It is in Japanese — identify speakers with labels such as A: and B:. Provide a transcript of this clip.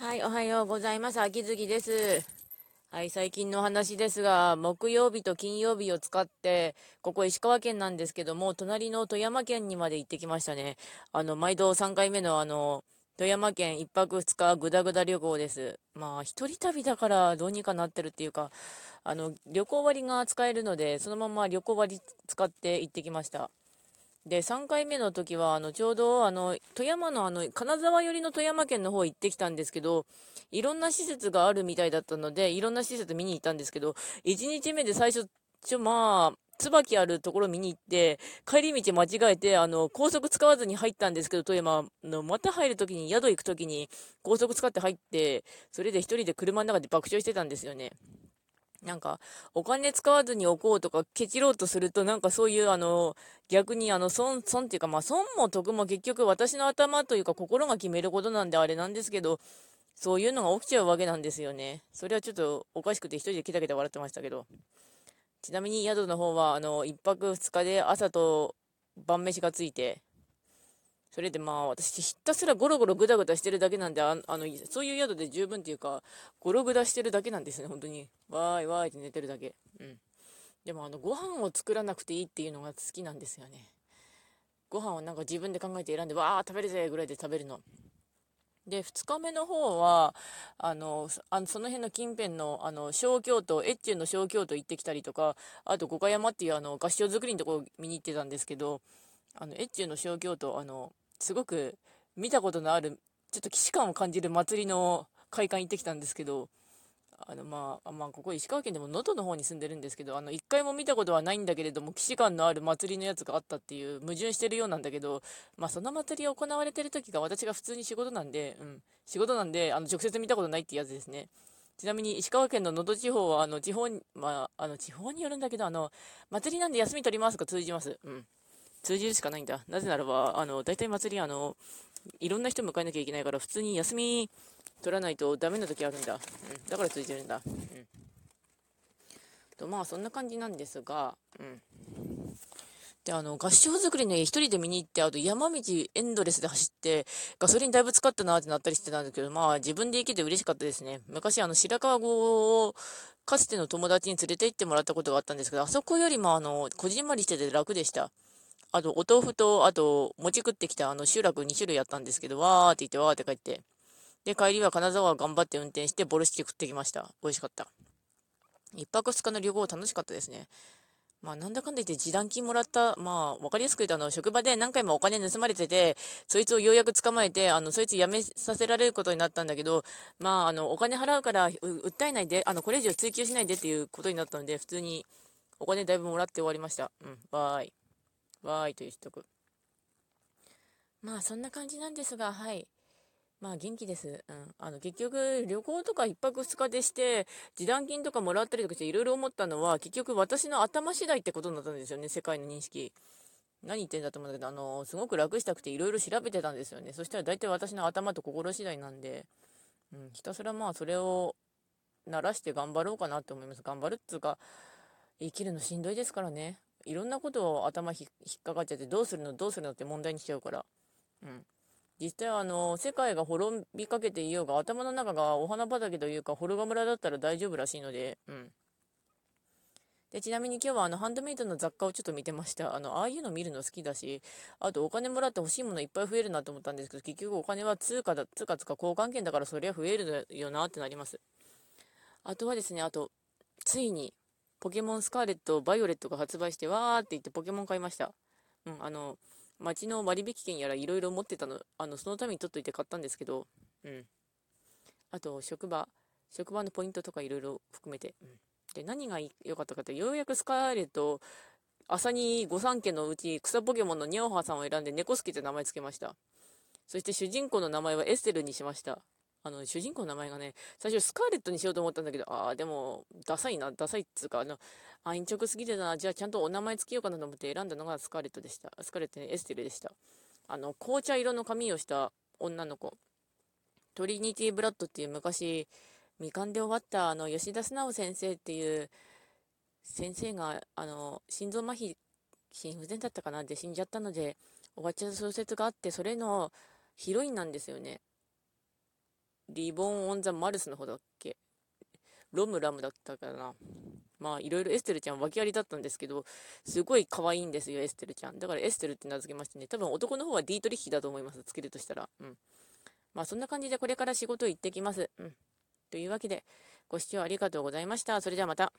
A: はい、おはようございます。秋月です。はい、最近の話ですが、木曜日と金曜日を使って、ここ石川県なんですけども、隣の富山県にまで行ってきましたね。あの、毎度3回目のあの、富山県1泊2日ぐだぐだ旅行です。まあ、一人旅だからどうにかなってるっていうか、あの、旅行割が使えるので、そのまま旅行割使って行ってきました。で、3回目の時は、あの、ちょうど、あの、富山の、あの、金沢寄りの富山県の方行ってきたんですけど、いろんな施設があるみたいだったので、いろんな施設見に行ったんですけど、1日目で最初、ちょ、まあ、椿あるところ見に行って、帰り道間違えて、あの、高速使わずに入ったんですけど、富山の、また入るときに、宿行くときに、高速使って入って、それで一人で車の中で爆笑してたんですよね。なんか、お金使わずに置こうとか、ケチろうとすると、なんかそういう、あの、逆に、あの、損、損っていうか、まあ、損も得も結局私の頭というか、心が決めることなんであれなんですけど、そういうのが起きちゃうわけなんですよね。それはちょっとおかしくて一人でケタケタ笑ってましたけど。ちなみに宿の方は、あの、1泊2日で朝と晩飯がついて、それでまあ私ひたすらゴロゴログダグダしてるだけなんであのそういう宿で十分っていうかゴログダしてるだけなんですね本当に。わーいわーいって寝てるだけ。うん。でもあのご飯を作らなくていいっていうのが好きなんですよね。ご飯をなんか自分で考えて選んでわー食べるぜぐらいで食べるの。で2日目の方はあのあのその辺の近辺のあの小京都越中の小京都行ってきたりとかあと五箇山っていうあの合掌造りのところ見に行ってたんですけどあの越中の小京都あのすごく見たことのある、ちょっと既視感を感じる祭りの会館行ってきたんですけど、あのまあ、まあ、ここ石川県でも能登の方に住んでるんですけど、あの、一回も見たことはないんだけれども、既視感のある祭りのやつがあったっていう矛盾してるようなんだけど、まあ、その祭りが行われてる時が私が普通に仕事なんで、うん、仕事なんで、あの、直接見たことないってやつですね。ちなみに石川県の能登地方は、あの、地方に、まあ、あの、地方によるんだけど、あの、祭りなんで休み取りますか通じます。うん。通じるしかないんだ。なぜならば、あの、大体祭り、あの、いろんな人迎えなきゃいけないから、普通に休み取らないとダメな時あるんだ。うん。だから通じるんだ。うん。と、まあ、そんな感じなんですが、うん。で、あの、合掌造りね、一人で見に行って、あと山道エンドレスで走って、ガソリンだいぶ使ったなってなったりしてたんですけど、まあ、自分で行けて嬉しかったですね。昔、あの、白川郷を、かつての友達に連れて行ってもらったことがあったんですけど、あそこよりも、あの、こじんまりしてて楽でした。あと、お豆腐と、あと、餅食ってきたあの集落2種類やったんですけど、わーって言って、わーって帰って。で、帰りは金沢頑張って運転して、ボルシチ食ってきました。美味しかった。一泊二日の旅行楽しかったですね。まあ、なんだかんだ言って示談金もらった、まあ、わかりやすく言うと、あの、職場で何回もお金盗まれてて、そいつをようやく捕まえて、あの、そいつ辞めさせられることになったんだけど、まあ、あの、お金払うから、訴えないで、あの、これ以上追求しないでっていうことになったので、普通にお金だいぶもらって終わりました。うん、バーイ。わーいというとく。まあそんな感じなんですが、はい。まあ元気です。うん。あの結局旅行とか1泊2日でして、示談金とかもらったりとかしていろいろ思ったのは、結局私の頭次第ってことになったんですよね、世界の認識。何言ってんだと思うんだけど、あの、すごく楽したくていろいろ調べてたんですよね。そしたら大体私の頭と心次第なんで、うん、ひたすらまあそれを慣らして頑張ろうかなって思います。頑張るっつうか、生きるのしんどいですからね。いろんなことを頭引っかかっちゃってどうするのどうするのって問題にしちゃうから。うん。実際あの、世界が滅びかけていようが、頭の中がお花畑というか、ホルガ村だったら大丈夫らしいので、うん。で、ちなみに今日はあの、ハンドメイドの雑貨をちょっと見てました。あの、ああいうの見るの好きだし、あとお金もらって欲しいものいっぱい増えるなと思ったんですけど、結局お金は通貨だ、通貨つか交換券だからそりゃ増えるよなってなります。あとはですね、あと、ついに、ポケモンスカーレット、バイオレットが発売して、わーって言ってポケモン買いました。うん、あの、街の割引券やらいろいろ持ってたの、あの、そのために取っといて買ったんですけど、うん。あと、職場、職場のポイントとかいろいろ含めて、うん。で、何が良かったかって、ようやくスカーレット、朝に御三家のうち草ポケモンのニャオハさんを選んで猫好きって名前つけました。そして主人公の名前はエステルにしました。あの、主人公の名前がね、最初スカーレットにしようと思ったんだけど、ああ、でも、ダサいな、ダサいっつうか、あの、あ、陰直すぎるな、じゃあちゃんとお名前つけようかなと思って選んだのがスカーレットでした。スカーレットね、エステルでした。あの、紅茶色の髪をした女の子。トリニティ・ブラッドっていう昔、未完で終わったあの、吉田素直先生っていう先生が、あの、心臓麻痺、心不全だったかなって死んじゃったので、終わっちゃった小説があって、それのヒロインなんですよね。リボン・オン・ザ・マルスの方だっけ？ロムラムだったかな。まあ、いろいろエステルちゃん訳ありだったんですけど、すごい可愛いんですよ、エステルちゃん。だからエステルって名付けましてね、多分男の方はディートリッヒだと思います、つけるとしたら。うん。まあ、そんな感じでこれから仕事行ってきます。うん。というわけで、ご視聴ありがとうございました。それではまた。